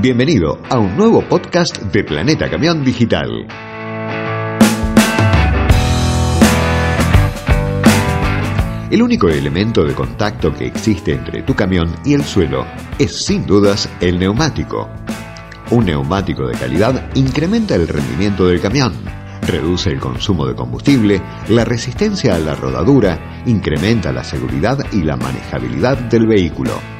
Bienvenido a un nuevo podcast de Planeta Camión Digital. El único elemento de contacto que existe entre tu camión y el suelo es sin dudas el neumático. Un neumático de calidad incrementa el rendimiento del camión, reduce el consumo de combustible, la resistencia a la rodadura, incrementa la seguridad y la manejabilidad del vehículo.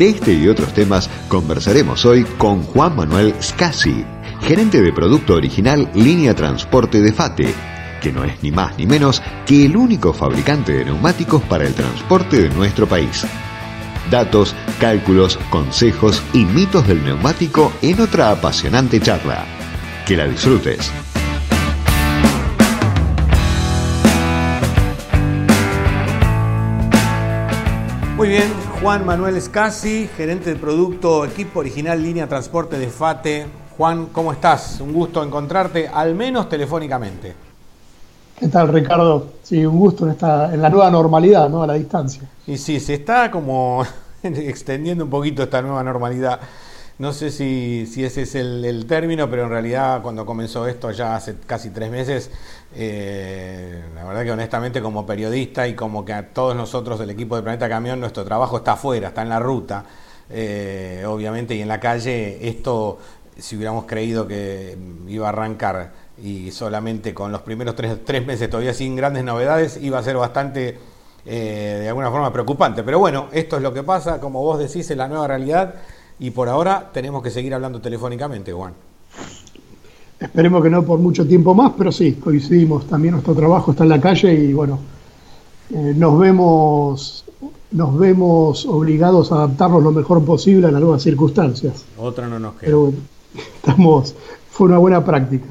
De este y otros temas conversaremos hoy con Juan Manuel Scassi, gerente de producto original Línea Transporte de FATE, que no es ni más ni menos que el único fabricante de neumáticos para el transporte de nuestro país. Datos, cálculos, consejos y mitos del neumático en otra apasionante charla. Que la disfrutes. Muy bien, Juan Manuel Scassi, gerente de producto, equipo original línea transporte de FATE. Juan, ¿cómo estás? Un gusto encontrarte, al menos telefónicamente. ¿Qué tal, Ricardo? Sí, un gusto en, esta, en la nueva normalidad, ¿no? A la distancia. Y sí, se está como extendiendo un poquito esta nueva normalidad. No sé si, ese es el, término, pero en realidad cuando comenzó esto ya hace casi tres meses, eh, la verdad que honestamente como periodista y como que a todos nosotros del equipo de Planeta Camión, nuestro trabajo está afuera, está en la ruta, eh, obviamente, y en la calle esto, si hubiéramos creído que iba a arrancar y solamente con los primeros tres, tres meses todavía sin grandes novedades, iba a ser bastante... Eh, de alguna forma preocupante. Pero bueno, esto es lo que pasa, como vos decís, en la nueva realidad y por ahora tenemos que seguir hablando telefónicamente, Juan. Esperemos que no por mucho tiempo más, pero sí, coincidimos. También nuestro trabajo está en la calle y bueno, eh, nos vemos nos vemos obligados a adaptarnos lo mejor posible a las nuevas circunstancias. Otra no nos queda. Pero bueno, estamos, fue una buena práctica.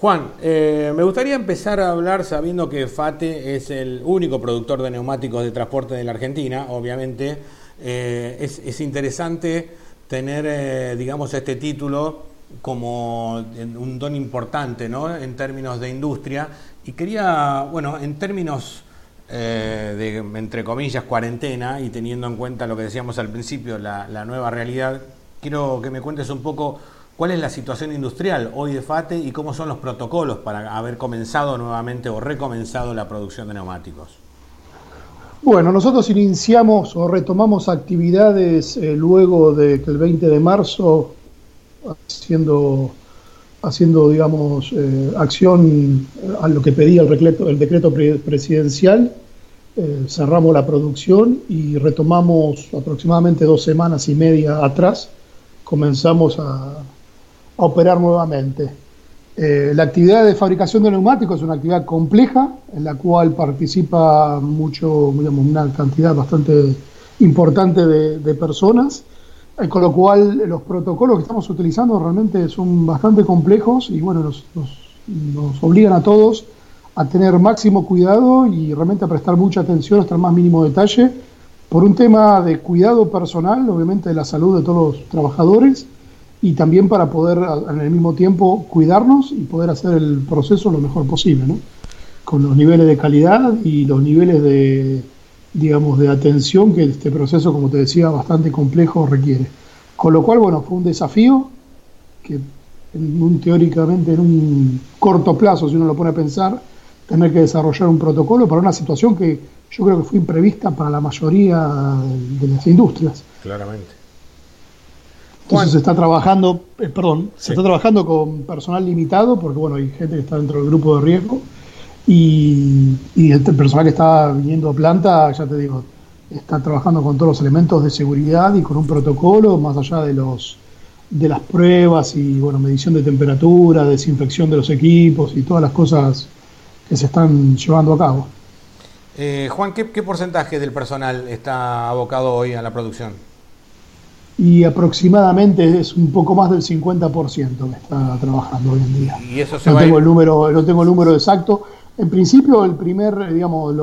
Juan, eh, me gustaría empezar a hablar sabiendo que FATE es el único productor de neumáticos de transporte de la Argentina, obviamente. Eh, es, es interesante tener, eh, digamos, este título como un don importante, ¿no? En términos de industria. Y quería, bueno, en términos eh, de, entre comillas, cuarentena y teniendo en cuenta lo que decíamos al principio, la, la, nueva realidad, quiero que me cuentes un poco cuál es la situación industrial hoy de FATE y cómo son los protocolos para haber comenzado nuevamente o recomenzado la producción de neumáticos. Bueno, nosotros iniciamos o retomamos actividades eh, luego de que el 20 de marzo, haciendo, haciendo digamos, eh, acción a lo que pedía el, decreto, el decreto presidencial, eh, cerramos la producción y retomamos aproximadamente dos semanas y media atrás, comenzamos a, a operar nuevamente. Eh, la actividad de fabricación de neumáticos es una actividad compleja en la cual participa mucho, digamos, una cantidad bastante importante de, personas, eh, con lo cual los protocolos que estamos utilizando realmente son bastante complejos y bueno, nos, nos, obligan a todos a tener máximo cuidado y realmente a prestar mucha atención hasta el más mínimo detalle por un tema de cuidado personal, obviamente de la salud de todos los trabajadores y también para poder en el mismo tiempo cuidarnos y poder hacer el proceso lo mejor posible, ¿no? con los niveles de calidad y los niveles de, digamos, de atención que este proceso, como te decía, bastante complejo requiere. Con lo cual, bueno, fue un desafío que en un, teóricamente en un corto plazo, si uno lo pone a pensar, tener que desarrollar un protocolo para una situación que yo creo que fue imprevista para la mayoría de las industrias. Claramente. Entonces se está trabajando, eh, perdón, se está trabajando con personal limitado, porque bueno, hay gente que está dentro del grupo de riesgo, y, el personal que está viniendo a planta, ya te digo, está trabajando con todos los elementos de seguridad y con un protocolo, más allá de los de las pruebas y bueno, medición de temperatura, desinfección de los equipos y todas las cosas que se están llevando a cabo. Eh, Juan, ¿qué porcentaje del personal está abocado hoy a la producción? Y aproximadamente es un poco más del 50% que está trabajando hoy en día. ¿Y eso se no, tengo el número, no tengo el número exacto. En principio, el primer, digamos,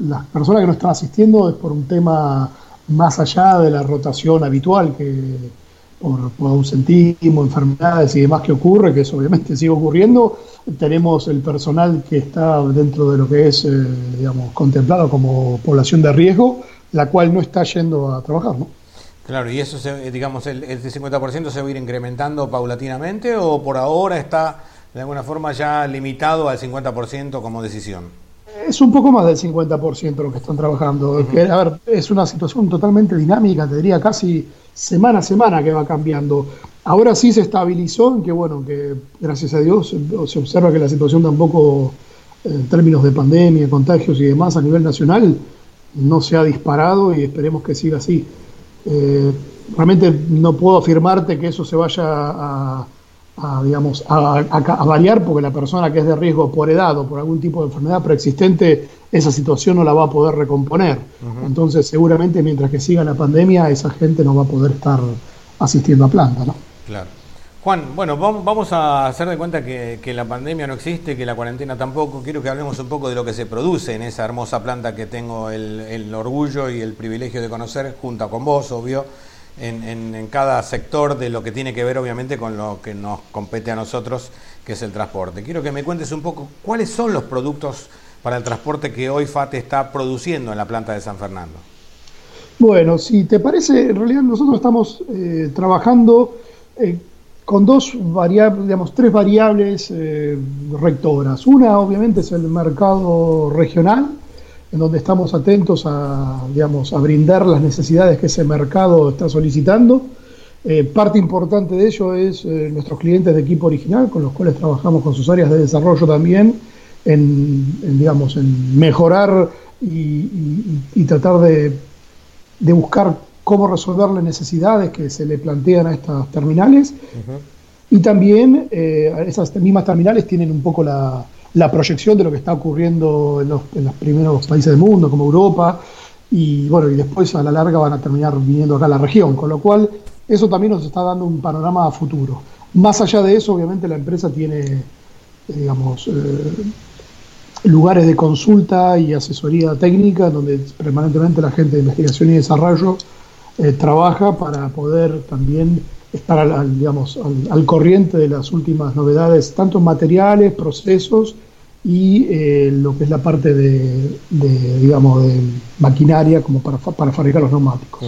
las personas que no están asistiendo es por un tema más allá de la rotación habitual, que por, por ausentismo, enfermedades y demás que ocurre, que eso obviamente sigue ocurriendo. Tenemos el personal que está dentro de lo que es, eh, digamos, contemplado como población de riesgo, la cual no está yendo a trabajar, ¿no? Claro, y eso, se, digamos, el, el 50% se va a ir incrementando paulatinamente o por ahora está de alguna forma ya limitado al 50% como decisión. Es un poco más del 50% lo que están trabajando. a ver, es una situación totalmente dinámica, te diría casi semana a semana que va cambiando. Ahora sí se estabilizó en que, bueno, que gracias a Dios se observa que la situación tampoco, en términos de pandemia, contagios y demás a nivel nacional, no se ha disparado y esperemos que siga así. Eh, realmente no puedo afirmarte que eso se vaya a a, digamos, a, variar porque la persona que es de riesgo por edad o por algún tipo de enfermedad preexistente, esa situación no la va a poder recomponer. Entonces, seguramente mientras que siga la pandemia, esa gente no va a poder estar asistiendo a planta. ¿no? Claro. Juan, bueno, vamos a hacer de cuenta que, la pandemia no existe, que la cuarentena tampoco. Quiero que hablemos un poco de lo que se produce en esa hermosa planta que tengo el, orgullo y el privilegio de conocer, junto con vos, obvio en, cada sector de lo que tiene que ver obviamente con lo que nos compete a nosotros, que es el transporte. Quiero que me cuentes un poco cuáles son los productos para el transporte que hoy FATE está produciendo en la planta de San Fernando. Bueno, si te parece, en realidad nosotros estamos eh, trabajando eh, con dos variables, digamos, tres variables eh, rectoras. Una, obviamente, es el mercado regional, en donde estamos atentos a, digamos, a brindar las necesidades que ese mercado está solicitando. Eh, parte importante de ello es eh, nuestros clientes de equipo original, con los cuales trabajamos con sus áreas de desarrollo también, en, digamos, en mejorar y, tratar de, buscar cómo resolver las necesidades que se le plantean a estas terminales. Y también eh, esas mismas terminales tienen un poco la, proyección de lo que está ocurriendo en los, primeros países del mundo, como Europa, y bueno, y después a la larga van a terminar viniendo acá a la región, con lo cual eso también nos está dando un panorama a futuro. Más allá de eso, obviamente la empresa tiene, eh, digamos, eh, lugares de consulta y asesoría técnica donde permanentemente la gente de investigación y desarrollo eh, trabaja para poder también estar al, digamos, al, corriente de las últimas novedades, tanto en materiales, procesos y eh, lo que es la parte de, digamos, de maquinaria como para, para fabricar los neumáticos.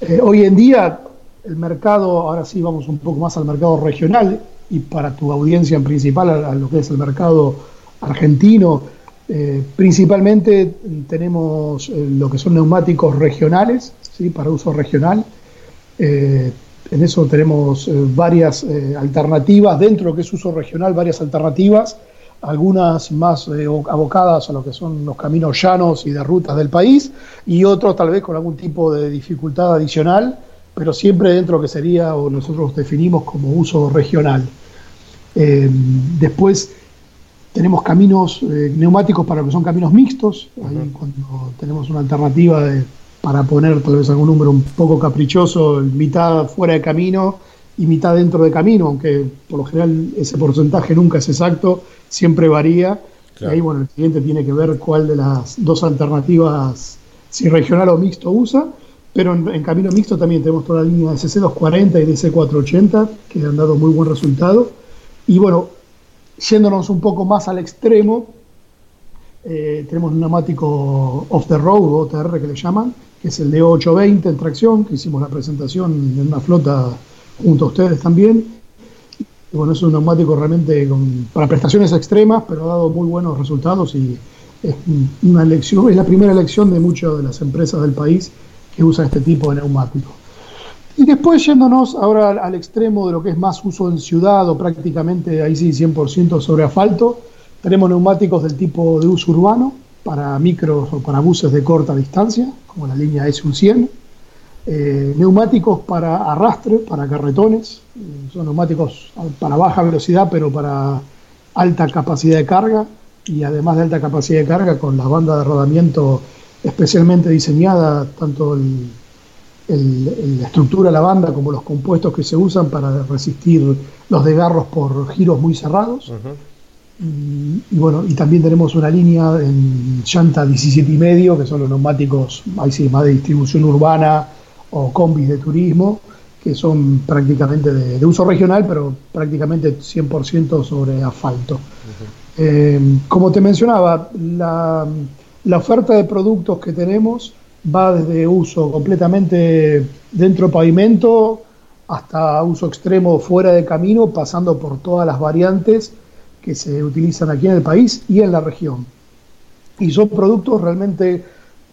Eh, hoy en día el mercado, ahora sí vamos un poco más al mercado regional y para tu audiencia en principal a, lo que es el mercado argentino, eh, principalmente tenemos lo que son neumáticos regionales, ¿sí? para uso regional. En eso tenemos eh, varias eh, alternativas, dentro de lo que es uso regional, varias alternativas, algunas más eh, abocadas a lo que son los caminos llanos y de rutas del país, y otros tal vez con algún tipo de dificultad adicional, pero siempre dentro de lo que sería, o nosotros definimos como uso regional. después tenemos caminos neumáticos para lo que son caminos mixtos, ahí cuando tenemos una alternativa de para poner tal vez algún número un poco caprichoso, mitad fuera de camino y mitad dentro de camino, aunque por lo general ese porcentaje nunca es exacto, siempre varía. Y ahí, bueno, el cliente tiene que ver cuál de las dos alternativas, si regional o mixto, usa. Pero en, camino mixto también tenemos toda la línea de CC240 y DC480, que han dado muy buen resultado. Y bueno, yéndonos un poco más al extremo, eh, tenemos un neumático off the road, OTR que le llaman, que es el de 820 en tracción, que hicimos la presentación en una flota junto a ustedes también. Bueno, es un neumático realmente para prestaciones extremas, pero ha dado muy buenos resultados y es una elección, es la primera elección de muchas de las empresas del país que usan este tipo de neumático. Y después yéndonos ahora al, extremo de lo que es más uso en ciudad o prácticamente ahí sí 100% sobre asfalto, tenemos neumáticos del tipo de uso urbano para micros o para buses de corta distancia, como la línea S100, eh, neumáticos para arrastre, para carretones, son neumáticos para baja velocidad pero para alta capacidad de carga y además de alta capacidad de carga con la banda de rodamiento especialmente diseñada, tanto la estructura de la banda como los compuestos que se usan para resistir los desgarros por giros muy cerrados. Y, bueno, y también tenemos una línea en llanta 17 y medio, que son los neumáticos, ahí sí, más de distribución urbana o combis de turismo, que son prácticamente de, uso regional, pero prácticamente 100% sobre asfalto. Eh, como te mencionaba, la, oferta de productos que tenemos va desde uso completamente dentro pavimento hasta uso extremo fuera de camino, pasando por todas las variantes que se utilizan aquí en el país y en la región. Y son productos realmente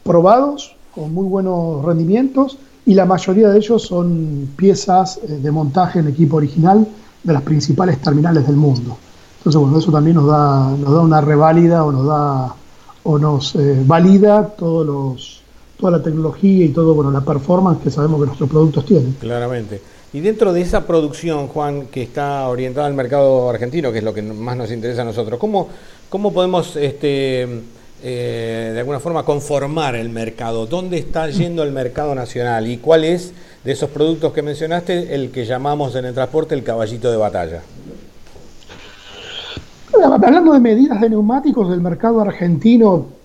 probados, con muy buenos rendimientos, y la mayoría de ellos son piezas eh, de montaje en equipo original de las principales terminales del mundo. Entonces, bueno, eso también nos da, nos da una reválida o nos da o nos eh, valida todos los, toda la tecnología y todo bueno, la performance que sabemos que nuestros productos tienen. Claramente. Y dentro de esa producción, Juan, que está orientada al mercado argentino, que es lo que más nos interesa a nosotros, ¿cómo, cómo podemos este, eh, de alguna forma conformar el mercado? ¿Dónde está yendo el mercado nacional? ¿Y cuál es de esos productos que mencionaste el que llamamos en el transporte el caballito de batalla? Hablando de medidas de neumáticos del mercado argentino,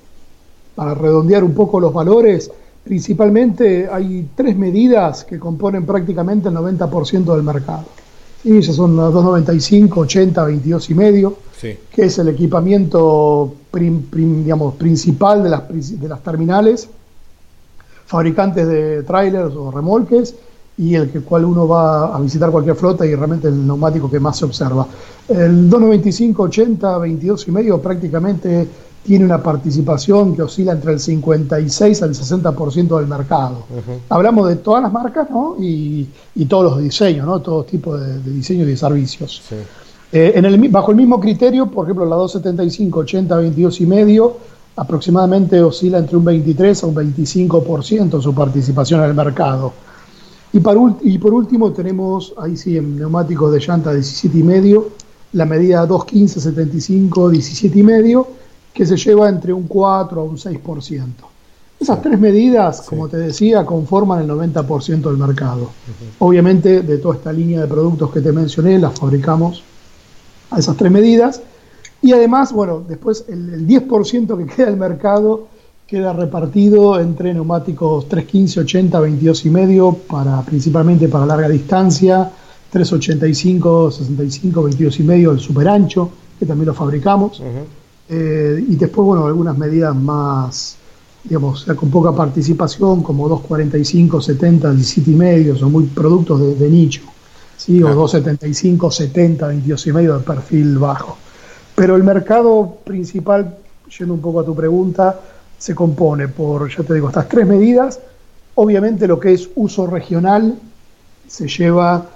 para redondear un poco los valores, principalmente hay tres medidas que componen prácticamente el 90% del mercado. Y esas son las 295, 80, 22 y medio, que es el equipamiento digamos, principal de las, de las terminales, fabricantes de trailers o remolques, y el que cual uno va a visitar cualquier flota y realmente el neumático que más se observa. El 295, 80, 22 y medio prácticamente tiene una participación que oscila entre el 56 al 60% del mercado. Hablamos de todas las marcas ¿no? y, todos los diseños, ¿no? todo tipo de, diseños y de servicios. Eh, en el, bajo el mismo criterio, por ejemplo, la 275, 80, 22 y medio, aproximadamente oscila entre un 23 a un 25% su participación en el mercado. Y, y por último tenemos, ahí sí, en neumáticos de llanta 17 y medio, la medida 215, 75, 17 y medio, que se lleva entre un 4 a un 6%. Esas tres medidas, como te decía, conforman el 90% del mercado. Obviamente, de toda esta línea de productos que te mencioné, las fabricamos a esas tres medidas. Y además, bueno, después el, 10% que queda del mercado queda repartido entre neumáticos 315, 80, 22 y medio, para, principalmente para larga distancia, 385, 65, 22 y medio, el super ancho, que también lo fabricamos. Eh, y después, bueno, algunas medidas más, digamos, con poca participación, como 245, 70, 17 y medio, son muy productos de, nicho, ¿sí? o 275, 70, 22 y medio de perfil bajo. Pero el mercado principal, yendo un poco a tu pregunta, se compone por, ya te digo, estas tres medidas. Obviamente lo que es uso regional se lleva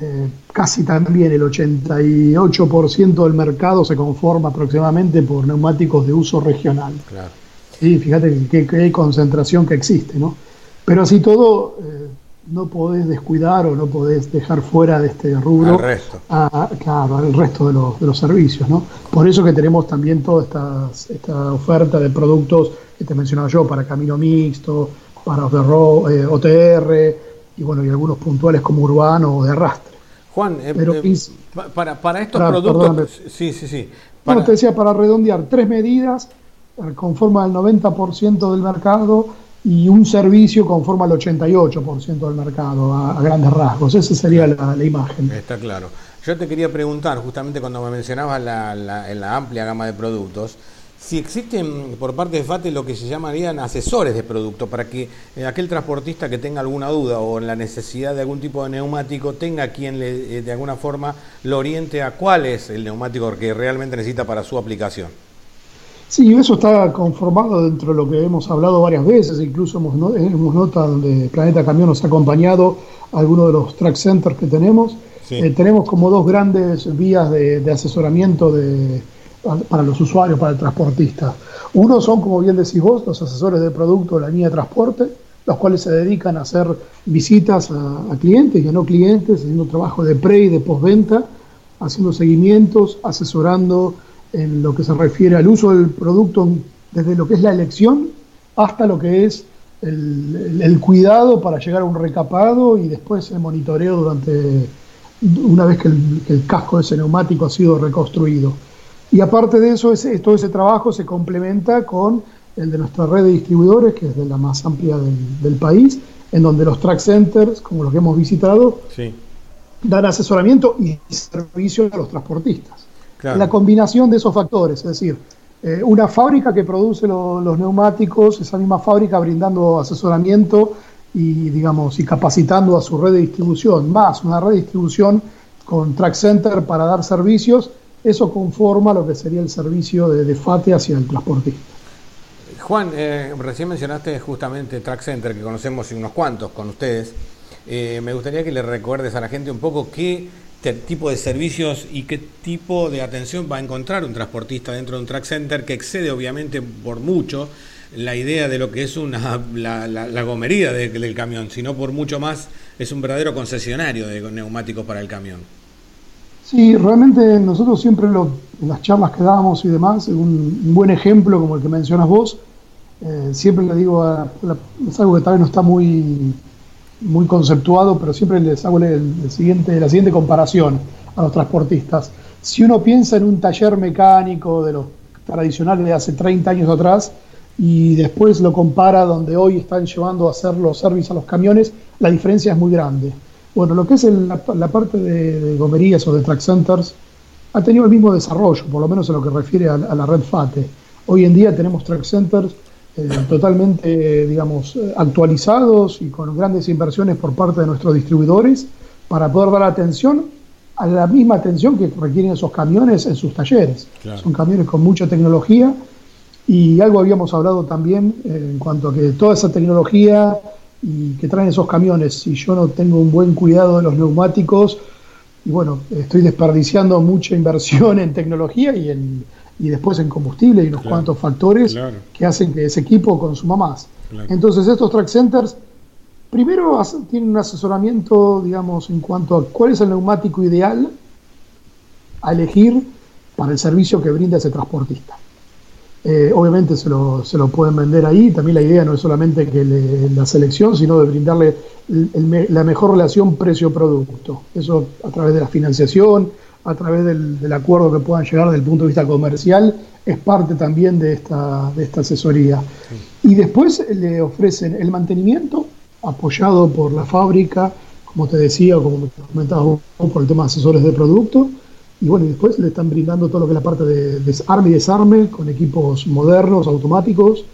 eh, casi también el 88% del mercado se conforma aproximadamente por neumáticos de uso regional. Claro. Sí, fíjate hay concentración que existe, ¿no? Pero así todo, eh, no podés descuidar o no podés dejar fuera de este rubro al resto. A, claro, al resto de los, de los, servicios, ¿no? Por eso que tenemos también toda esta, esta oferta de productos que te mencionaba yo, para camino mixto, para eh, OTR, y bueno, y algunos puntuales como urbano o de arrastre. Juan, eh, eh, para, para, estos productos, sí, sí, sí. Bueno, te decía, para redondear, tres medidas eh, conforma el 90% del mercado y un servicio conforma el 88% del mercado, a, grandes rasgos. Esa sería la, imagen. Está claro. Yo te quería preguntar, justamente cuando me mencionabas la, la amplia gama de productos, si existen por parte de FATE lo que se llamarían asesores de producto, para que eh, aquel transportista que tenga alguna duda o la necesidad de algún tipo de neumático tenga quien le, eh, de alguna forma lo oriente a cuál es el neumático que realmente necesita para su aplicación. Sí, eso está conformado dentro de lo que hemos hablado varias veces, incluso hemos, notado donde Planeta Camión nos ha acompañado a algunos de los track centers que tenemos. Eh, tenemos como dos grandes vías de asesoramiento de, para los usuarios, para el transportista. Uno son, como bien decís vos, los asesores de producto de la línea de transporte, los cuales se dedican a hacer visitas a, clientes y a no clientes, haciendo trabajo de pre y de postventa, haciendo seguimientos, asesorando en lo que se refiere al uso del producto desde lo que es la elección hasta lo que es el, cuidado para llegar a un recapado y después el monitoreo durante una vez que el, que el casco de ese neumático ha sido reconstruido. Y aparte de eso, ese, todo ese trabajo se complementa con el de nuestra red de distribuidores, que es de la más amplia del, país, en donde los track centers, como los que hemos visitado, dan asesoramiento y servicio a los transportistas. La combinación de esos factores, es decir, eh, una fábrica que produce los neumáticos, esa misma fábrica brindando asesoramiento y, digamos, y capacitando a su red de distribución, más una red de distribución con Track Center para dar servicios, eso conforma lo que sería el servicio de, FATE hacia el transportista. Juan, eh, recién mencionaste justamente Track Center, que conocemos unos cuantos con ustedes. Eh, me gustaría que le recuerdes a la gente un poco qué tipo de servicios y qué tipo de atención va a encontrar un transportista dentro de un track center que excede obviamente por mucho la idea de lo que es una, la, gomería del camión, sino por mucho más es un verdadero concesionario de neumáticos para el camión. Sí, realmente nosotros siempre en las charlas que damos y demás, un, buen ejemplo como el que mencionas vos, eh, siempre le digo, a, es algo que tal vez no está muy muy conceptuado, pero siempre les hago el, siguiente, la siguiente comparación a los transportistas. Si uno piensa en un taller mecánico de los tradicionales de hace 30 años atrás y después lo compara donde hoy están llevando a hacer los servicios a los camiones, la diferencia es muy grande. Bueno, lo que es la, parte de, gomerías o de track centers ha tenido el mismo desarrollo, por lo menos en lo que refiere a, a la red FATE. Hoy en día tenemos track centers eh, totalmente, digamos, actualizados y con grandes inversiones por parte de nuestros distribuidores para poder dar atención a la misma atención que requieren esos camiones en sus talleres. Son camiones con mucha tecnología y algo habíamos hablado también eh, en cuanto a que toda esa tecnología y que traen esos camiones, si yo no tengo un buen cuidado de los neumáticos, y bueno, estoy desperdiciando mucha inversión en tecnología y en y después en combustible y unos cuantos factores que hacen que ese equipo consuma más. Entonces estos track centers primero tienen un asesoramiento, digamos, en cuanto a cuál es el neumático ideal a elegir para el servicio que brinda ese transportista. Eh, obviamente se lo, se lo, pueden vender ahí, también la idea no es solamente que la selección, sino de brindarle la mejor relación precio-producto. Eso a través de la financiación, a través del, acuerdo que puedan llegar desde el punto de vista comercial, es parte también de esta, de esta asesoría. Y después le ofrecen el mantenimiento apoyado por la fábrica, como te decía, como me comentabas vos, por el tema de asesores de producto. Y bueno, y después le están brindando todo lo que es la parte de desarme y desarme con equipos modernos, automáticos,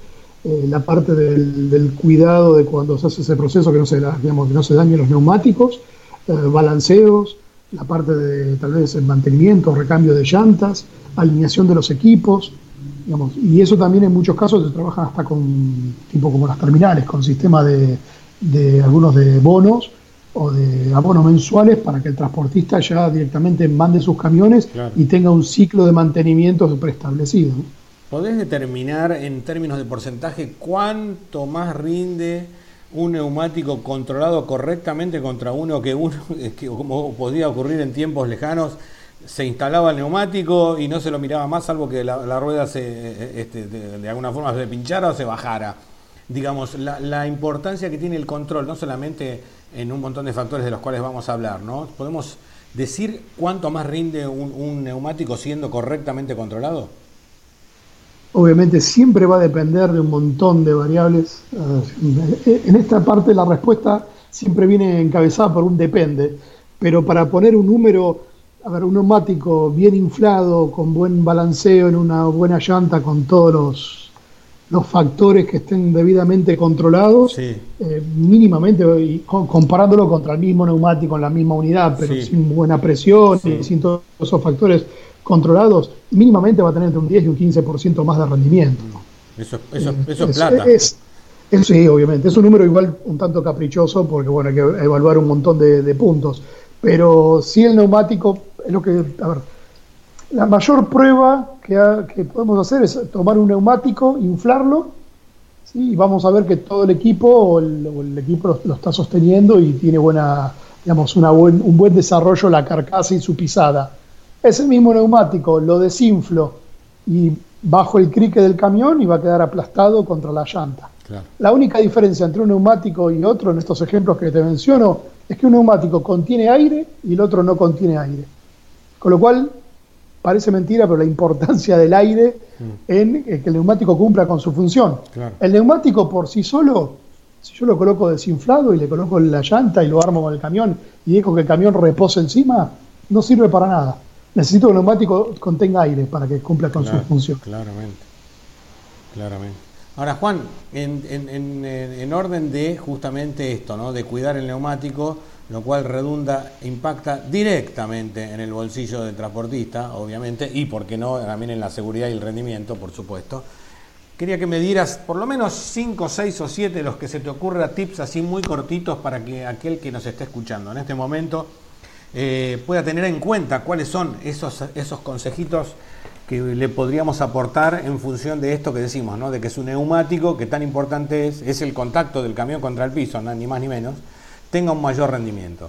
eh, la parte del, cuidado de cuando se hace ese proceso que no se, digamos, que no se dañen los neumáticos, eh, balanceos, la parte de tal vez el mantenimiento, recambio de llantas, alineación de los equipos, digamos, y eso también en muchos casos se trabaja hasta con, tipo como las terminales, con sistema de, de algunos de bonos o de abonos mensuales para que el transportista ya directamente mande sus camiones y tenga un ciclo de mantenimiento preestablecido. ¿Podés determinar en términos de porcentaje cuánto más rinde un neumático controlado correctamente contra uno que uno, que como podía ocurrir en tiempos lejanos, se instalaba el neumático y no se lo miraba más, salvo que la, rueda se, este, de, alguna forma se pinchara o se bajara. Digamos, la, importancia que tiene el control, no solamente en un montón de factores de los cuales vamos a hablar, ¿no? ¿Podemos decir cuánto más rinde un neumático siendo correctamente controlado? Obviamente siempre va a depender de un montón de variables. Eh, en esta parte la respuesta siempre viene encabezada por un depende, pero para poner un número, a ver, un neumático bien inflado, con buen balanceo, en una buena llanta, con todos los, los factores que estén debidamente controlados, eh, mínimamente, comparándolo contra el mismo neumático en la misma unidad, pero sin buena presión y sin todos esos factores controlados, mínimamente va a tener entre un 10 y un 15% más de rendimiento. Eso, eso, eh, eso es, plata. sí, obviamente. Es un número igual un tanto caprichoso porque bueno, hay que evaluar un montón de, puntos. Pero si el neumático, es lo que, a ver, la mayor prueba que, que podemos hacer es tomar un neumático, inflarlo, ¿sí? y vamos a ver que todo el equipo o el, equipo lo, está sosteniendo y tiene buena, digamos, una buen, un buen desarrollo la carcasa y su pisada ese mismo neumático lo desinflo y bajo el crique del camión y va a quedar aplastado contra la llanta. La única diferencia entre un neumático y otro en estos ejemplos que te menciono es que un neumático contiene aire y el otro no contiene aire. Con lo cual, parece mentira, pero la importancia del aire mm. en que el neumático cumpla con su función. El neumático por sí solo, si yo lo coloco desinflado y le coloco la llanta y lo armo con el camión y dejo que el camión repose encima, no sirve para nada necesito que el neumático contenga aire para que cumpla con su función. Claramente, claramente. Ahora, Juan, en, orden de justamente esto, ¿no? de cuidar el neumático, lo cual redunda, impacta directamente en el bolsillo del transportista, obviamente, y, ¿por qué no?, también en la seguridad y el rendimiento, por supuesto. Quería que me dieras por lo menos 5, 6 o 7 de los que se te ocurra tips así muy cortitos para que aquel que nos esté escuchando en este momento eh, pueda tener en cuenta cuáles son esos, esos consejitos que le podríamos aportar en función de esto que decimos, ¿no? de que es un neumático que tan importante es, es el contacto del camión contra el piso, ni más ni menos, tenga un mayor rendimiento.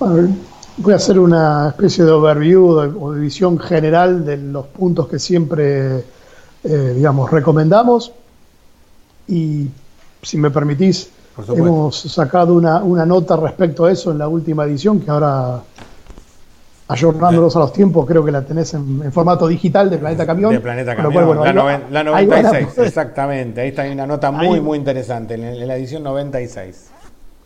Bueno, voy a hacer una especie de overview o de visión general de los puntos que siempre, eh, digamos, recomendamos y si me permitís, hemos sacado una, una nota respecto a eso en la última edición que ahora ayornándolos a los tiempos, creo que la tenés en, formato digital de Planeta Camión. De Planeta Camión, la, 96, exactamente. Ahí está hay una nota muy, muy interesante, en, la edición 96,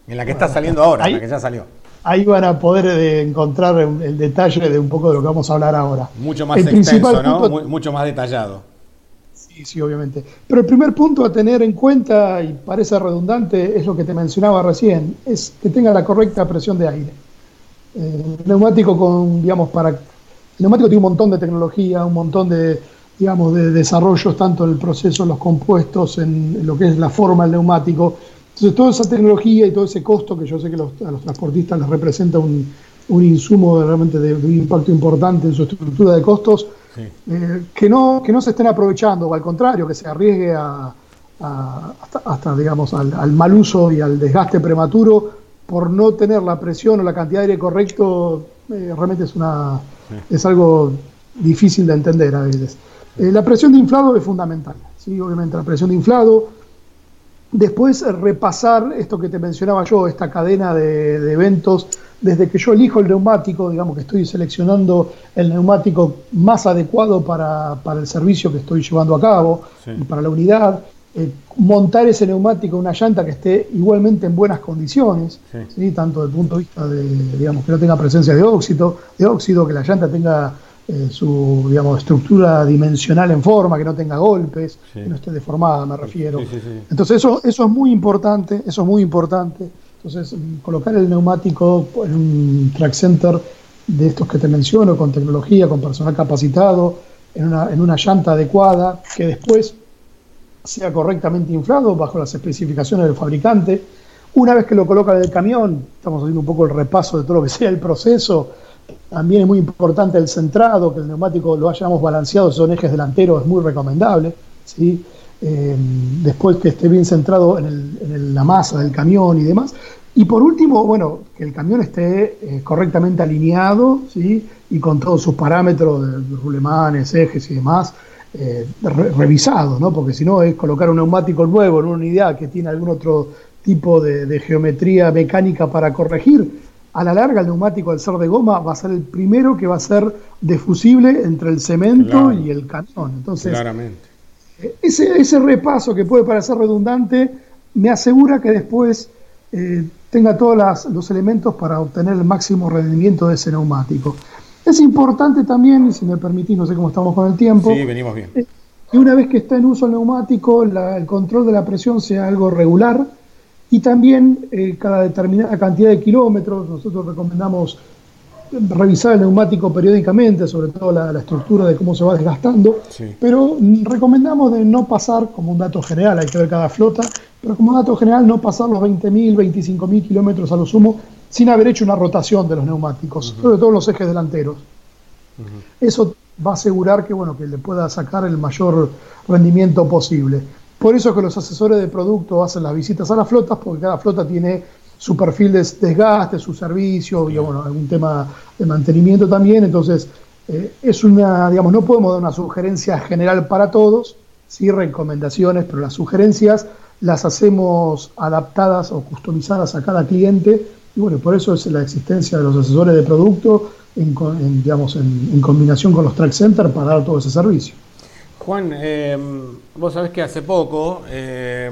en la que está saliendo ahora, en la que ya salió. Ahí van a poder eh, encontrar el detalle de un poco de lo que vamos a hablar ahora. Mucho más extenso, ¿no? mucho más detallado. Sí, sí, obviamente. Pero el primer punto a tener en cuenta, y parece redundante, es lo que te mencionaba recién, es que tenga la correcta presión de aire. Eh, neumático con, digamos, para. El neumático tiene un montón de tecnología, un montón de, digamos, de desarrollos, tanto en el proceso, en los compuestos, en, lo que es la forma del neumático. Entonces, toda esa tecnología y todo ese costo que yo sé que a los transportistas les representa un, un insumo realmente de, un impacto importante en su estructura de costos, eh, que, no, que no se estén aprovechando, o al contrario, que se arriesgue a, hasta, digamos, al, al, mal uso y al desgaste prematuro por no tener la presión o la cantidad de aire correcto, eh, realmente es, una, es algo difícil de entender a veces. Eh, la presión de inflado es fundamental, ¿sí? obviamente la presión de inflado. Después repasar esto que te mencionaba yo, esta cadena de, eventos, desde que yo elijo el neumático, digamos que estoy seleccionando el neumático más adecuado para, para el servicio que estoy llevando a cabo y para la unidad, eh, montar ese neumático, una llanta que esté igualmente en buenas condiciones, sí. tanto desde el punto de vista de, digamos, que no tenga presencia de óxido, de óxido que la llanta tenga eh, su digamos, estructura dimensional en forma, que no tenga golpes, que no esté deformada, me refiero. Entonces eso, eso es muy importante, eso es muy importante. Entonces, colocar el neumático en un track center de estos que te menciono, con tecnología, con personal capacitado, en una, en una llanta adecuada, que después sea correctamente inflado bajo las especificaciones del fabricante. Una vez que lo coloca en el camión, estamos haciendo un poco el repaso de todo lo que sea el proceso. También es muy importante el centrado, que el neumático lo hayamos balanceado, son ejes delanteros, es muy recomendable. ¿sí? Eh, después que esté bien centrado en, la masa del camión y demás. Y por último, bueno, que el camión esté eh, correctamente alineado ¿sí? y con todos sus parámetros de rulemanes, ejes y demás, eh, revisado, ¿no? porque si no es colocar un neumático nuevo en una unidad que tiene algún otro tipo de, geometría mecánica para corregir. A la larga, el neumático, al ser de goma, va a ser el primero que va a ser defusible entre el cemento y el camión. Entonces, eh, Ese, ese repaso que puede parecer redundante me asegura que después eh, tenga todos los elementos para obtener el máximo rendimiento de ese neumático. Es importante también, si me permitís, no sé cómo estamos con el tiempo. Sí, venimos bien. Eh, que una vez que está en uso el neumático, el control de la presión sea algo regular y también eh, cada determinada cantidad de kilómetros. Nosotros recomendamos revisar el neumático periódicamente, sobre todo la, estructura de cómo se va desgastando, pero recomendamos de no pasar, como un dato general, hay que ver cada flota, pero como dato general no pasar los 20.000, 25.000 kilómetros a lo sumo sin haber hecho una rotación de los neumáticos, sobre todo los ejes delanteros. Eso va a asegurar que, bueno, que le pueda sacar el mayor rendimiento posible. Por eso que los asesores de producto hacen las visitas a las flotas, porque cada flota tiene su perfil de desgaste, su servicio, y bueno, algún tema de mantenimiento también. Entonces, eh, es una, digamos, no podemos dar una sugerencia general para todos, sí recomendaciones, pero las sugerencias las hacemos adaptadas o customizadas a cada cliente y bueno, por eso es la existencia de los asesores de producto en, digamos, en, combinación con los track center para dar todo ese servicio. Juan, eh, vos sabés que hace poco, eh,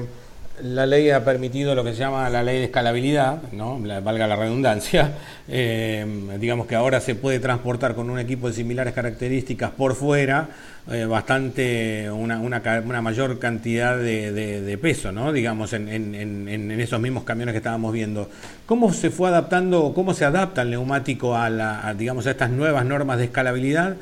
la ley ha permitido lo que se llama la ley de escalabilidad, ¿no? valga la redundancia. Eh, digamos que ahora se puede transportar con un equipo de similares características por fuera bastante, una, mayor cantidad de, peso, ¿no? digamos, en, esos mismos camiones que estábamos viendo. ¿Cómo se fue adaptando, cómo se adapta el neumático a, la, digamos, a estas nuevas normas de escalabilidad?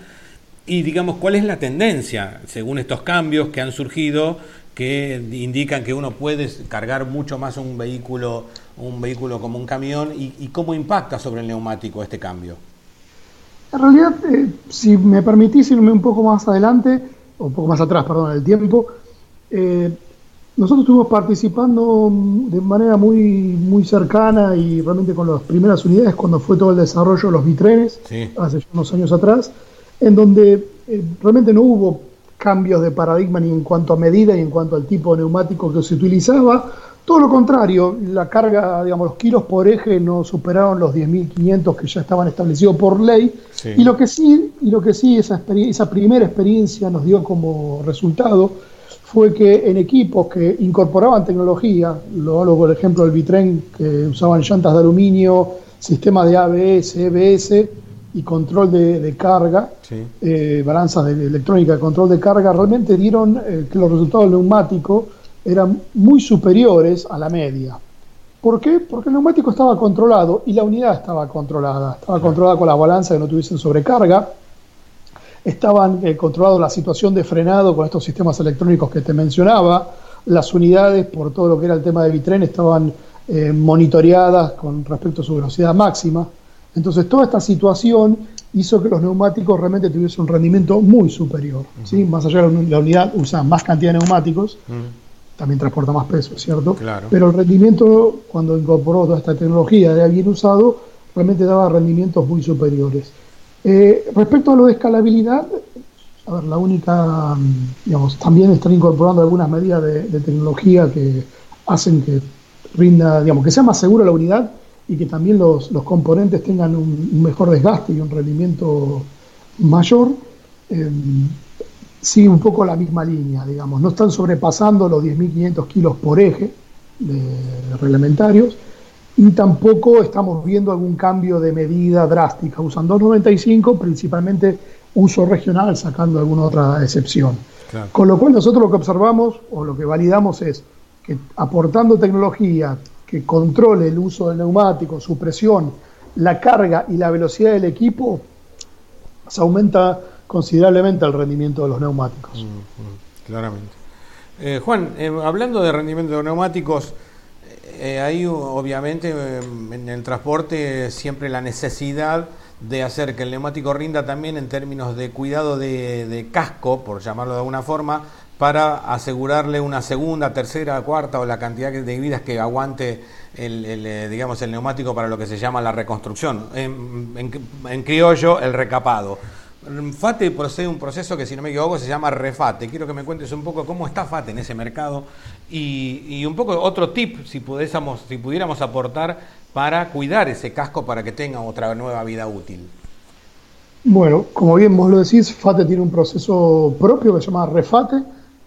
Y digamos, ¿cuál es la tendencia según estos cambios que han surgido? que indican que uno puede cargar mucho más un vehículo, un vehículo como un camión y, cómo impacta sobre el neumático este cambio. En realidad, eh, si me permitís irme un poco más adelante, o un poco más atrás, perdón, el tiempo, eh, nosotros estuvimos participando de manera muy, muy cercana y realmente con las primeras unidades cuando fue todo el desarrollo de los bitrenes, hace unos años atrás, en donde eh, realmente no hubo cambios de paradigma ni en cuanto a medida ni en cuanto al tipo de neumático que se utilizaba. Todo lo contrario, la carga, digamos, los kilos por eje no superaron los 10.500 que ya estaban establecidos por ley. Y lo que sí, y lo que sí esa, esa primera experiencia nos dio como resultado fue que en equipos que incorporaban tecnología, lo hablo por ejemplo del Bitren, que usaban llantas de aluminio, sistemas de ABS, EBS, y control de, carga, eh, balanzas de electrónica de control de carga, realmente dieron eh, que los resultados del neumático eran muy superiores a la media. ¿Por qué? Porque el neumático estaba controlado y la unidad estaba controlada. Estaba controlada con la balanza que no tuviesen sobrecarga. Estaban eh, controlados la situación de frenado con estos sistemas electrónicos que te mencionaba. Las unidades, por todo lo que era el tema de bitren, estaban monitoreadas con respecto a su velocidad máxima. Entonces, toda esta situación hizo que los neumáticos realmente tuviesen un rendimiento muy superior. ¿sí? Más allá de la unidad usa más cantidad de neumáticos, también transporta más peso, ¿cierto? Pero el rendimiento, cuando incorporó toda esta tecnología de alguien usado, realmente daba rendimientos muy superiores. Eh, respecto a lo de escalabilidad, a ver, la única, digamos, también están incorporando algunas medidas de, de tecnología que hacen que rinda, digamos, que sea más segura la unidad y que también los, componentes tengan un, mejor desgaste y un rendimiento mayor, eh, sigue un poco la misma línea, digamos. No están sobrepasando los 10.500 kilos por eje de, reglamentarios y tampoco estamos viendo algún cambio de medida drástica. Usan 295, principalmente uso regional, sacando alguna otra excepción. Con lo cual nosotros lo que observamos o lo que validamos es que aportando tecnología, que controle el uso del neumático, su presión, la carga y la velocidad del equipo, se aumenta considerablemente el rendimiento de los neumáticos. Mm, mm, claramente. Eh, Juan, eh, hablando de rendimiento de neumáticos, eh, hay obviamente en el transporte siempre la necesidad de hacer que el neumático rinda también en términos de cuidado de casco, por llamarlo de alguna forma, para asegurarle una segunda, tercera, cuarta o la cantidad de vidas que aguante el, eh, digamos, el neumático para lo que se llama la reconstrucción. En, criollo, el recapado. FATE posee un proceso que, si no me equivoco, se llama refate. Quiero que me cuentes un poco cómo está FATE en ese mercado y, un poco otro tip, si, pudiésemos, si pudiéramos aportar para cuidar ese casco para que tenga otra nueva vida útil. Bueno, como bien vos lo decís, FATE tiene un proceso propio que se llama refate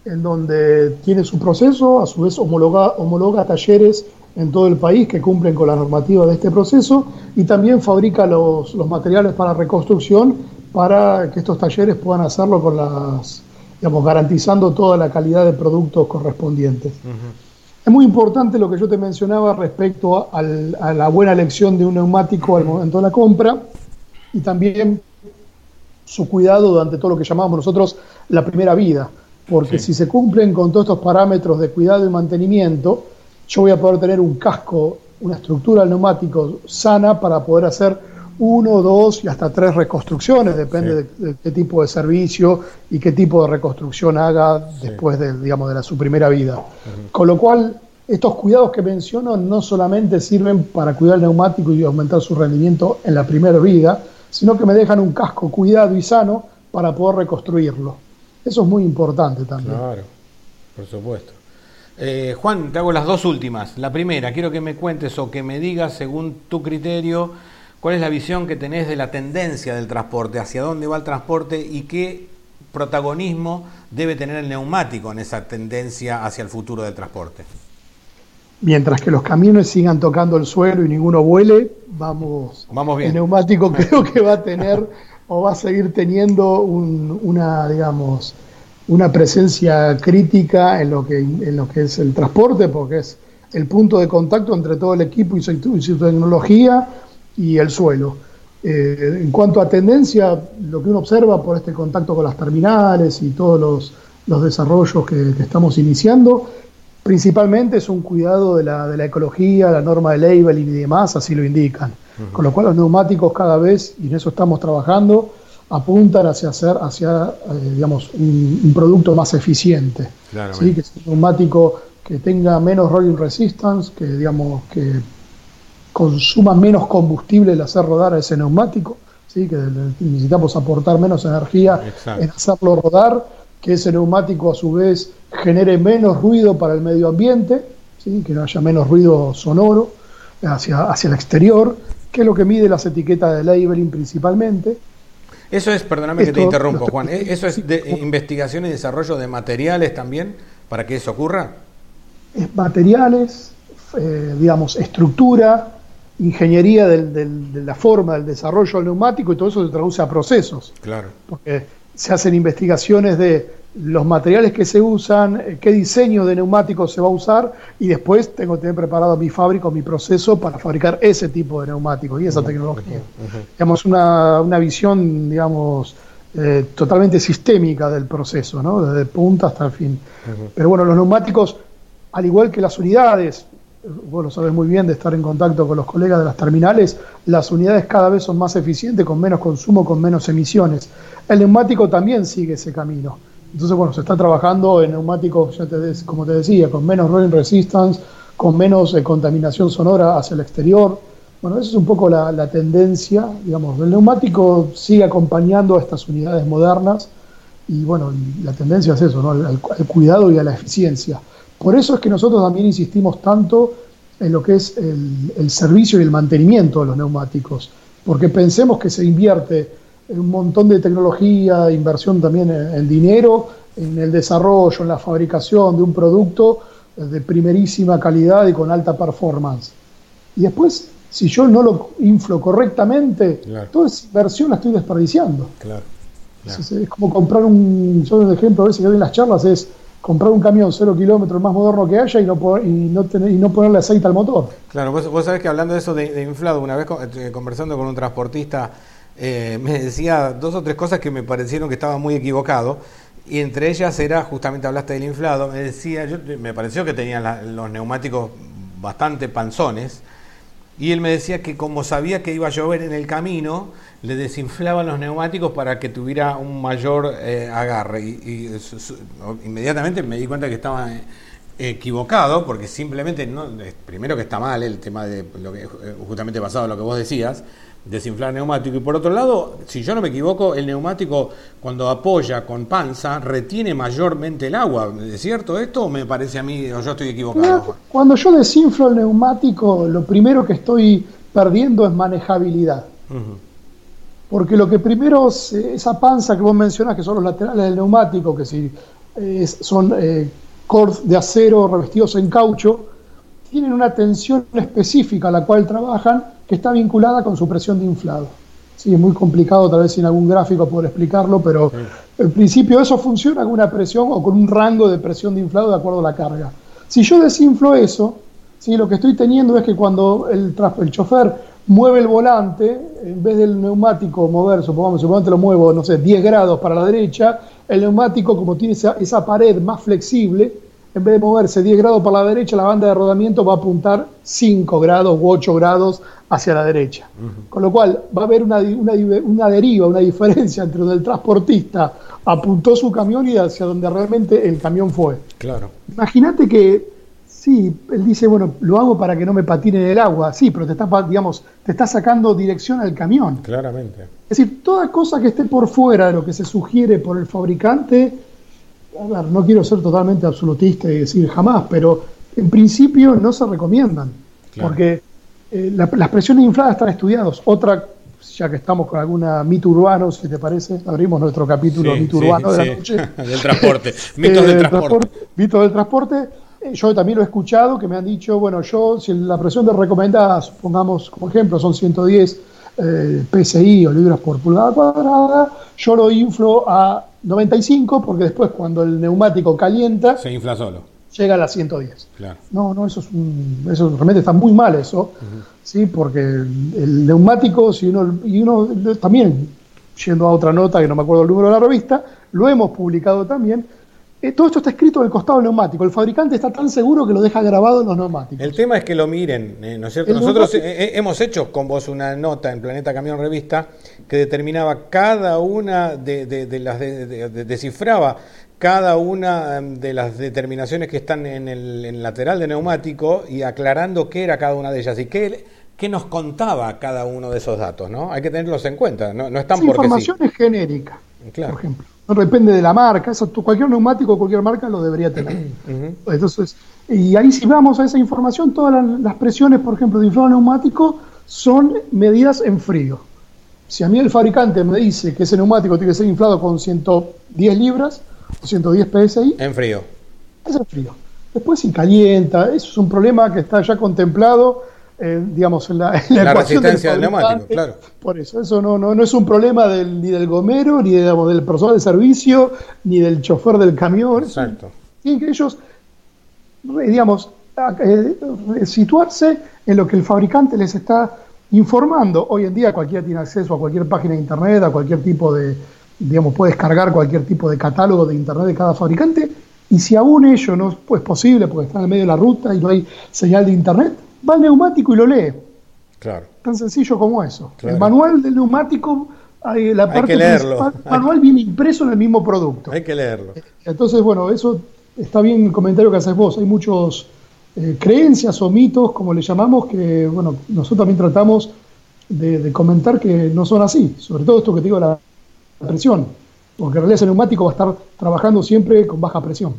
en donde tiene su proceso, a su vez homologa, homologa talleres en todo el país que cumplen con la normativa de este proceso y también fabrica los, materiales para reconstrucción para que estos talleres puedan hacerlo con las, digamos, garantizando toda la calidad de productos correspondientes. Es muy importante lo que yo te mencionaba respecto a la buena elección de un neumático al momento de la compra y también su cuidado durante todo lo que llamamos nosotros la primera vida porque si se cumplen con todos estos parámetros de cuidado y mantenimiento, yo voy a poder tener un casco, una estructura neumático sana para poder hacer uno, dos y hasta tres reconstrucciones, depende de, qué tipo de servicio y qué tipo de reconstrucción haga después de, digamos, de la, su primera vida. Con lo cual, estos cuidados que menciono no solamente sirven para cuidar el neumático y aumentar su rendimiento en la primera vida, sino que me dejan un casco cuidado y sano para poder reconstruirlo. Eso es muy importante también. Claro, por supuesto. Eh, Juan, te hago las dos últimas. La primera, quiero que me cuentes o que me digas, según tu criterio, cuál es la visión que tenés de la tendencia del transporte, hacia dónde va el transporte y qué protagonismo debe tener el neumático en esa tendencia hacia el futuro del transporte. mientras que los camiones sigan tocando el suelo y ninguno vuele, vamos, vamos bien. El neumático creo que va a tener o va a seguir teniendo una, digamos, una presencia crítica en lo, que, en lo que es el transporte, porque es el punto de contacto entre todo el equipo y su, tecnología y el suelo. Eh, en cuanto a tendencia, lo que uno observa por este contacto con las terminales y todos los, desarrollos que, estamos iniciando, principalmente es un cuidado de la, de la, ecología, la norma de labeling y demás, así lo indican. Con lo cual los neumáticos cada vez, y en eso estamos trabajando, apuntan hacia hacer hacia, eh, digamos, un, producto más eficiente. ¿sí? Que es un neumático que tenga menos rolling resistance, que digamos que consuma menos combustible el hacer rodar a ese neumático, ¿sí? que necesitamos aportar menos energía en hacerlo rodar, que ese neumático a su vez genere menos ruido para el medio ambiente, ¿sí? que haya menos ruido sonoro hacia, hacia el exterior, que es lo que mide las etiquetas de labeling principalmente. Eso es, perdóname que te interrumpo, Juan, ¿eh? ¿eso es de investigación y desarrollo de materiales también para que eso ocurra? Es materiales, eh, digamos, estructura, ingeniería de la forma del desarrollo del neumático y todo eso se traduce a procesos. Claro. Porque se hacen investigaciones de los materiales que se usan, eh, qué diseño de neumáticos se va a usar y después tengo que tener preparado mi fábrica, mi proceso para fabricar ese tipo de neumáticos y esa tecnología. Digamos, una, una, visión, digamos, eh, totalmente sistémica del proceso, ¿no? desde punta hasta el fin. Pero bueno, los neumáticos, al igual que las unidades, vos lo sabes muy bien de estar en contacto con los colegas de las terminales, las unidades cada vez son más eficientes, con menos consumo, con menos emisiones. El neumático también sigue ese camino. Entonces, bueno, se está trabajando en neumáticos, ya te como te decía, con menos rolling resistance, con menos eh, contaminación sonora hacia el exterior. Bueno, esa es un poco la, tendencia, digamos, el neumático sigue acompañando a estas unidades modernas y bueno, la tendencia es eso, ¿no? al, cuidado y a la eficiencia. Por eso es que nosotros también insistimos tanto en lo que es el, servicio y el mantenimiento de los neumáticos, porque pensemos que se invierte un montón de tecnología, inversión también en, dinero, en el desarrollo, en la fabricación de un producto de primerísima calidad y con alta performance. Y después, si yo no lo inflo correctamente, toda esa inversión la estoy desperdiciando. Claro. Es, como comprar un, yo un ejemplo a veces que doy en las charlas es comprar un camión cero kilómetros más moderno que haya y no, y no, tener, y no ponerle aceite al motor. Claro, vos, vos sabés que hablando de eso de, inflado, una vez eh, conversando con un transportista, eh, me decía dos o tres cosas que me parecieron que estaba muy equivocado. Y entre ellas era, justamente hablaste del inflado, me decía, yo, me pareció que tenían los neumáticos bastante panzones, y él me decía que como sabía que iba a llover en el camino, le desinflaban los neumáticos para que tuviera un mayor eh, agarre. Y, inmediatamente me di cuenta que estaba eh, equivocado, porque simplemente, no, primero que está mal el tema de lo que justamente basado lo que vos decías, desinflar neumático. Y por otro lado, si yo no me equivoco, el neumático cuando apoya con panza retiene mayormente el agua. ¿Es cierto esto o me parece a mí o yo estoy equivocado? Cuando yo desinflo el neumático, lo primero que estoy perdiendo es manejabilidad. Porque lo que primero, esa panza que vos mencionás, que son los laterales del neumático, que si son eh, cords de acero revestidos en caucho, tienen una tensión específica a la cual trabajan que está vinculada con su presión de inflado. Sí, es muy complicado tal vez sin algún gráfico poder explicarlo, pero en principio eso funciona con una presión o con un rango de presión de inflado de acuerdo a la carga. Si yo desinflo eso, ¿sí? lo que estoy teniendo es que cuando el, el chofer mueve el volante, en vez del neumático mover, supongamos, supongamos lo muevo, no sé, 10 grados para la derecha, el neumático como tiene esa, esa pared más flexible, en vez de moverse 10 grados para la derecha, la banda de rodamiento va a apuntar 5 grados u 8 grados hacia la derecha. Con lo cual va a haber una, una, deriva, una diferencia entre donde el transportista apuntó su camión y hacia donde realmente el camión fue. Claro. Imagínate que, sí, él dice, bueno, lo hago para que no me patine en el agua, sí, pero te está, digamos, te está sacando dirección al camión. Claramente. Es decir, toda cosa que esté por fuera de lo que se sugiere por el fabricante no quiero ser totalmente absolutista y decir jamás, pero en principio no se recomiendan, porque eh, las presiones infladas están estudiadas. Otra, ya que estamos con alguna mito urbano, si te parece, abrimos nuestro capítulo mito urbano de la noche. del transporte, mitos del transporte. Mitos del transporte. eh, yo también lo he escuchado que me han dicho, bueno, yo, si la presión de recomendada, supongamos como ejemplo, son 110 eh, PSI o libras por pulgada cuadrada, yo lo inflo a 95 porque después cuando el neumático calienta... Se infla solo. Llega a las 110. Claro. No, no, eso, es un, eso realmente está muy mal eso, ¿sí? porque el neumático, si uno, y uno también, yendo a otra nota que no me acuerdo el número de la revista, lo hemos publicado también, eh, todo esto está escrito en el costado del neumático. El fabricante está tan seguro que lo deja grabado en los neumáticos. El tema es que lo miren, eh, ¿no es cierto? Nosotros eh, hemos hecho con vos una nota en Planeta Camión Revista que determinaba cada una de, las. descifraba cada una em, de las determinaciones que están en el, lateral de neumático y aclarando qué era cada una de ellas y qué, qué nos contaba cada uno de esos datos, ¿no? Hay que tenerlos en cuenta, no, no están sí, información es genérica, por ejemplo depende de la marca, eso, cualquier neumático, cualquier marca lo debería tener. Entonces, y ahí si vamos a esa información, todas las, presiones, por ejemplo, de inflado neumático son medidas en frío. Si a mí el fabricante me dice que ese neumático tiene que ser inflado con 110 libras o 110 PSI, en frío. Es en frío. Después si calienta, eso es un problema que está ya contemplado eh, digamos, en la, la, resistencia del, neumático, claro. Por eso, eso no, no, no es un problema del, ni del gomero, ni del personal de servicio, ni del chofer del camión. Exacto. Tienen que ellos, digamos, eh, situarse en lo que el fabricante les está informando. Hoy en día cualquiera tiene acceso a cualquier página de internet, a cualquier tipo de, digamos, puede descargar cualquier tipo de catálogo de internet de cada fabricante. Y si aún ello no es posible porque está en el medio de la ruta y no hay señal de internet, va al neumático y lo lee. Claro. Tan sencillo como eso. El manual del neumático, la parte hay que leerlo. El manual viene impreso en el mismo producto. Hay que leerlo. Entonces, bueno, eso está bien el comentario que haces vos. Hay muchos eh, creencias o mitos, como le llamamos, que, bueno, nosotros también tratamos de, comentar que no son así. Sobre todo esto que te digo, la presión. Porque en realidad ese neumático va a estar trabajando siempre con baja presión.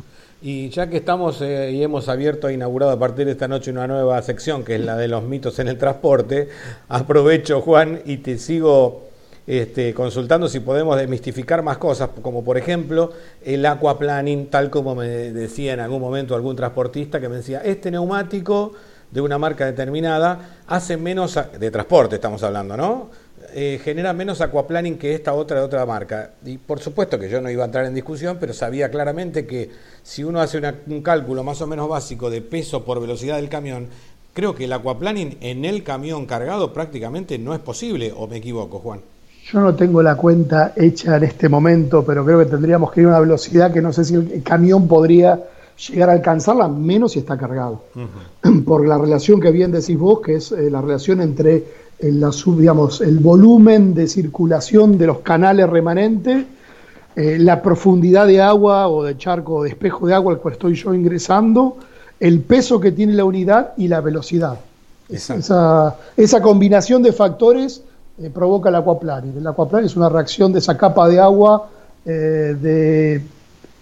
Y ya que estamos eh, y hemos abierto e inaugurado a partir de esta noche una nueva sección, que es la de los mitos en el transporte, aprovecho, Juan, y te sigo este, consultando si podemos desmistificar más cosas, como por ejemplo el aquaplaning, tal como me decía en algún momento algún transportista que me decía, este neumático de una marca determinada hace menos, de transporte estamos hablando, ¿no? Eh, genera menos aquaplaning que esta otra de otra marca. Y por supuesto que yo no iba a entrar en discusión, pero sabía claramente que si uno hace un cálculo más o menos básico de peso por velocidad del camión, creo que el aquaplaning en el camión cargado prácticamente no es posible, o me equivoco, Juan. Yo no tengo la cuenta hecha en este momento, pero creo que tendríamos que ir a una velocidad que no sé si el camión podría llegar a alcanzarla, menos si está cargado. Por la relación que bien decís vos, que es eh, la relación entre el, digamos, el volumen de circulación de los canales remanentes, eh, la profundidad de agua o de charco o de espejo de agua al cual estoy yo ingresando, el peso que tiene la unidad y la velocidad. Esa, esa, combinación de factores eh, provoca el aquaplaning. El aquaplaning es una reacción de esa capa de agua eh, de,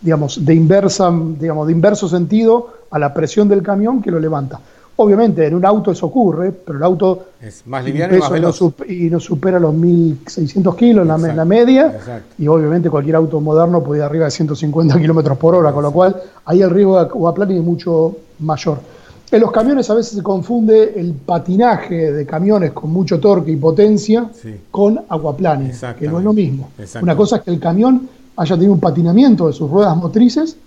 digamos, de, inversa, digamos, de inverso sentido a la presión del camión que lo levanta. Obviamente en un auto eso ocurre, pero el auto es más liviano y, más veloz. y no supera los 1.600 kilos en la, media. Y obviamente cualquier auto moderno puede ir arriba de 150 kilómetros por hora, con lo cual ahí el riesgo de aquaplaning es mucho mayor. En los camiones a veces se confunde el patinaje de camiones con mucho torque y potencia con aquaplaning, que no es lo mismo. Una cosa es que el camión haya tenido un patinamiento de sus ruedas motrices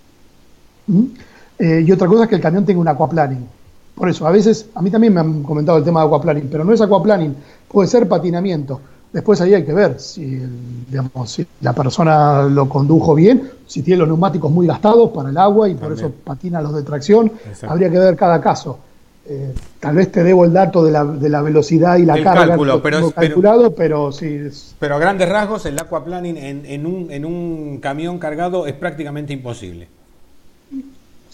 eh, y otra cosa es que el camión tenga un aquaplaning. Por eso, a veces, a mí también me han comentado el tema de aquaplaning, pero no es aquaplaning, puede ser patinamiento. Después ahí hay que ver si, digamos, la persona lo condujo bien, si tiene los neumáticos muy gastados para el agua y por eso patina los de tracción. Habría que ver cada caso. Eh, tal vez te debo el dato de la, de la velocidad y la carga cálculo, pero, calculado, pero, sí. Pero a grandes rasgos, el aquaplaning en, en, un, en un camión cargado es prácticamente imposible.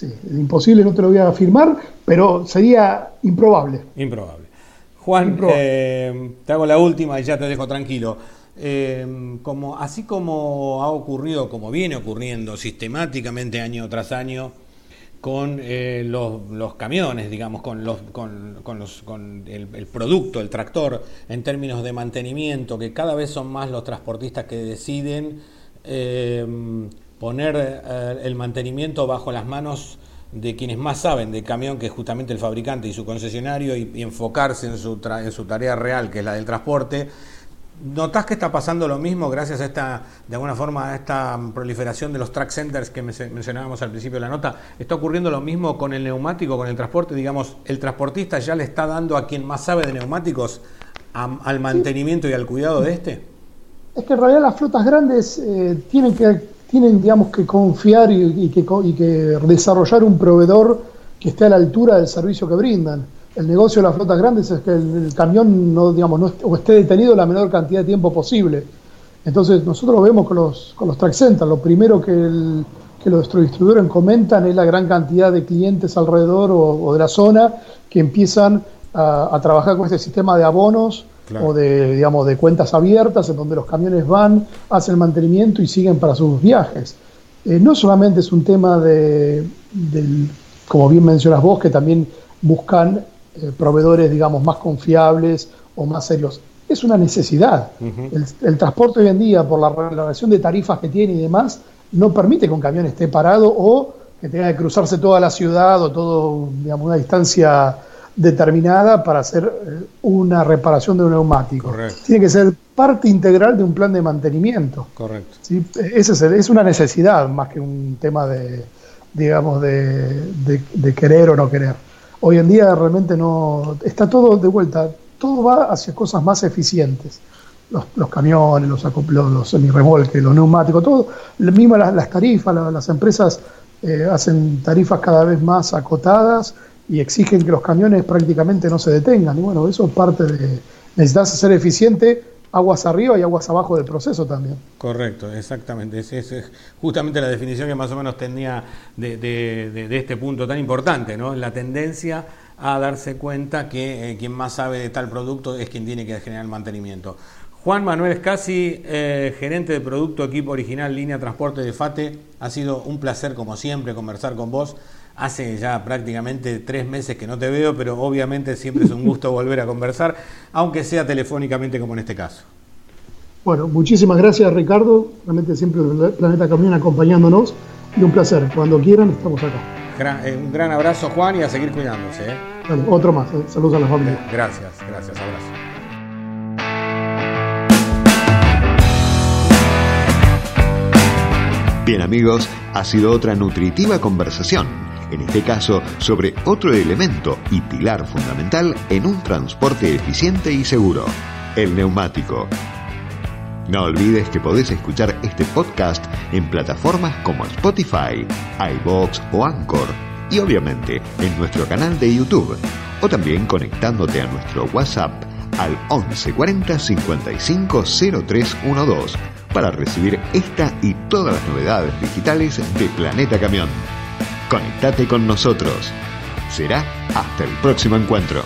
Sí, imposible no te lo voy a afirmar, pero sería improbable. Improbable. Juan, eh, te hago la última y ya te dejo tranquilo. Eh, como, así como ha ocurrido, como viene ocurriendo sistemáticamente año tras año, con eh, los, camiones, digamos, con, los, con, los, con el, el, producto, el tractor, en términos de mantenimiento, que cada vez son más los transportistas que deciden poner eh, el mantenimiento bajo las manos de quienes más saben de camión, que es justamente el fabricante y su concesionario, y, enfocarse en su, en su tarea real, que es la del transporte. ¿Notás que está pasando lo mismo gracias a esta, de alguna forma, a esta proliferación de los track centers que mencionábamos al principio de la nota? ¿Está ocurriendo lo mismo con el neumático, con el transporte? Digamos, ¿el transportista ya le está dando a quien más sabe de neumáticos al mantenimiento y al cuidado de este? Es que en realidad las flotas grandes eh, tienen que tienen digamos que confiar y, que, desarrollar un proveedor que esté a la altura del servicio que brindan. El negocio de las flotas grandes es que el, camión no, digamos, no o esté detenido la menor cantidad de tiempo posible. Entonces nosotros lo vemos con los, con los track centers. Lo primero que, el, que los distribuidores comentan es la gran cantidad de clientes alrededor o, de la zona que empiezan a, a trabajar con este sistema de abonos o de, digamos, de cuentas abiertas en donde los camiones van, hacen el mantenimiento y siguen para sus viajes. Eh, no solamente es un tema de, como bien mencionas vos, que también buscan eh, proveedores, digamos, más confiables o más serios. Es una necesidad. el, transporte hoy en día, por la relación de tarifas que tiene y demás, no permite que un camión esté parado o que tenga que cruzarse toda la ciudad o todo, digamos, una distancia determinada para hacer eh, una reparación de un neumático. Tiene que ser parte integral de un plan de mantenimiento. Correcto. ¿sí? Ese es, es, una necesidad más que un tema de, digamos, de, de, querer o no querer. Hoy en día realmente no está todo de vuelta, todo va hacia cosas más eficientes. Los, los camiones, los, los, los semirremolques, los neumáticos, todo, mismo las, las tarifas, las, empresas eh, hacen tarifas cada vez más acotadas y exigen que los camiones prácticamente no se detengan. Y bueno, eso es parte de... Necesitas ser eficiente aguas arriba y aguas abajo del proceso también. Correcto, exactamente. Esa es, justamente la definición que más o menos tenía de, de, este punto tan importante, ¿no? La tendencia a darse cuenta que eh, quien más sabe de tal producto es quien tiene que generar el mantenimiento. Juan Manuel Escasi, eh, gerente de producto equipo original línea transporte de FATE, ha sido un placer como siempre conversar con vos. Hace ya prácticamente tres meses que no te veo, pero obviamente siempre es un gusto volver a conversar, aunque sea telefónicamente como en este caso. Bueno, muchísimas gracias Ricardo, realmente siempre el Planeta Camión acompañándonos y un placer, cuando quieran estamos acá. Eh, un gran abrazo Juan y a seguir cuidándose. ¿eh? otro más, eh. saludos a la familia. Gracias, gracias, abrazo. Bien amigos, ha sido otra nutritiva conversación en este caso sobre otro elemento y pilar fundamental en un transporte eficiente y seguro, el neumático. No olvides que podés escuchar este podcast en plataformas como Spotify, iBox o Anchor y obviamente en nuestro canal de YouTube o también conectándote a nuestro WhatsApp al 11 40 55 0312 para recibir esta y todas las novedades digitales de Planeta Camión. Conectate con nosotros. Será hasta el próximo encuentro.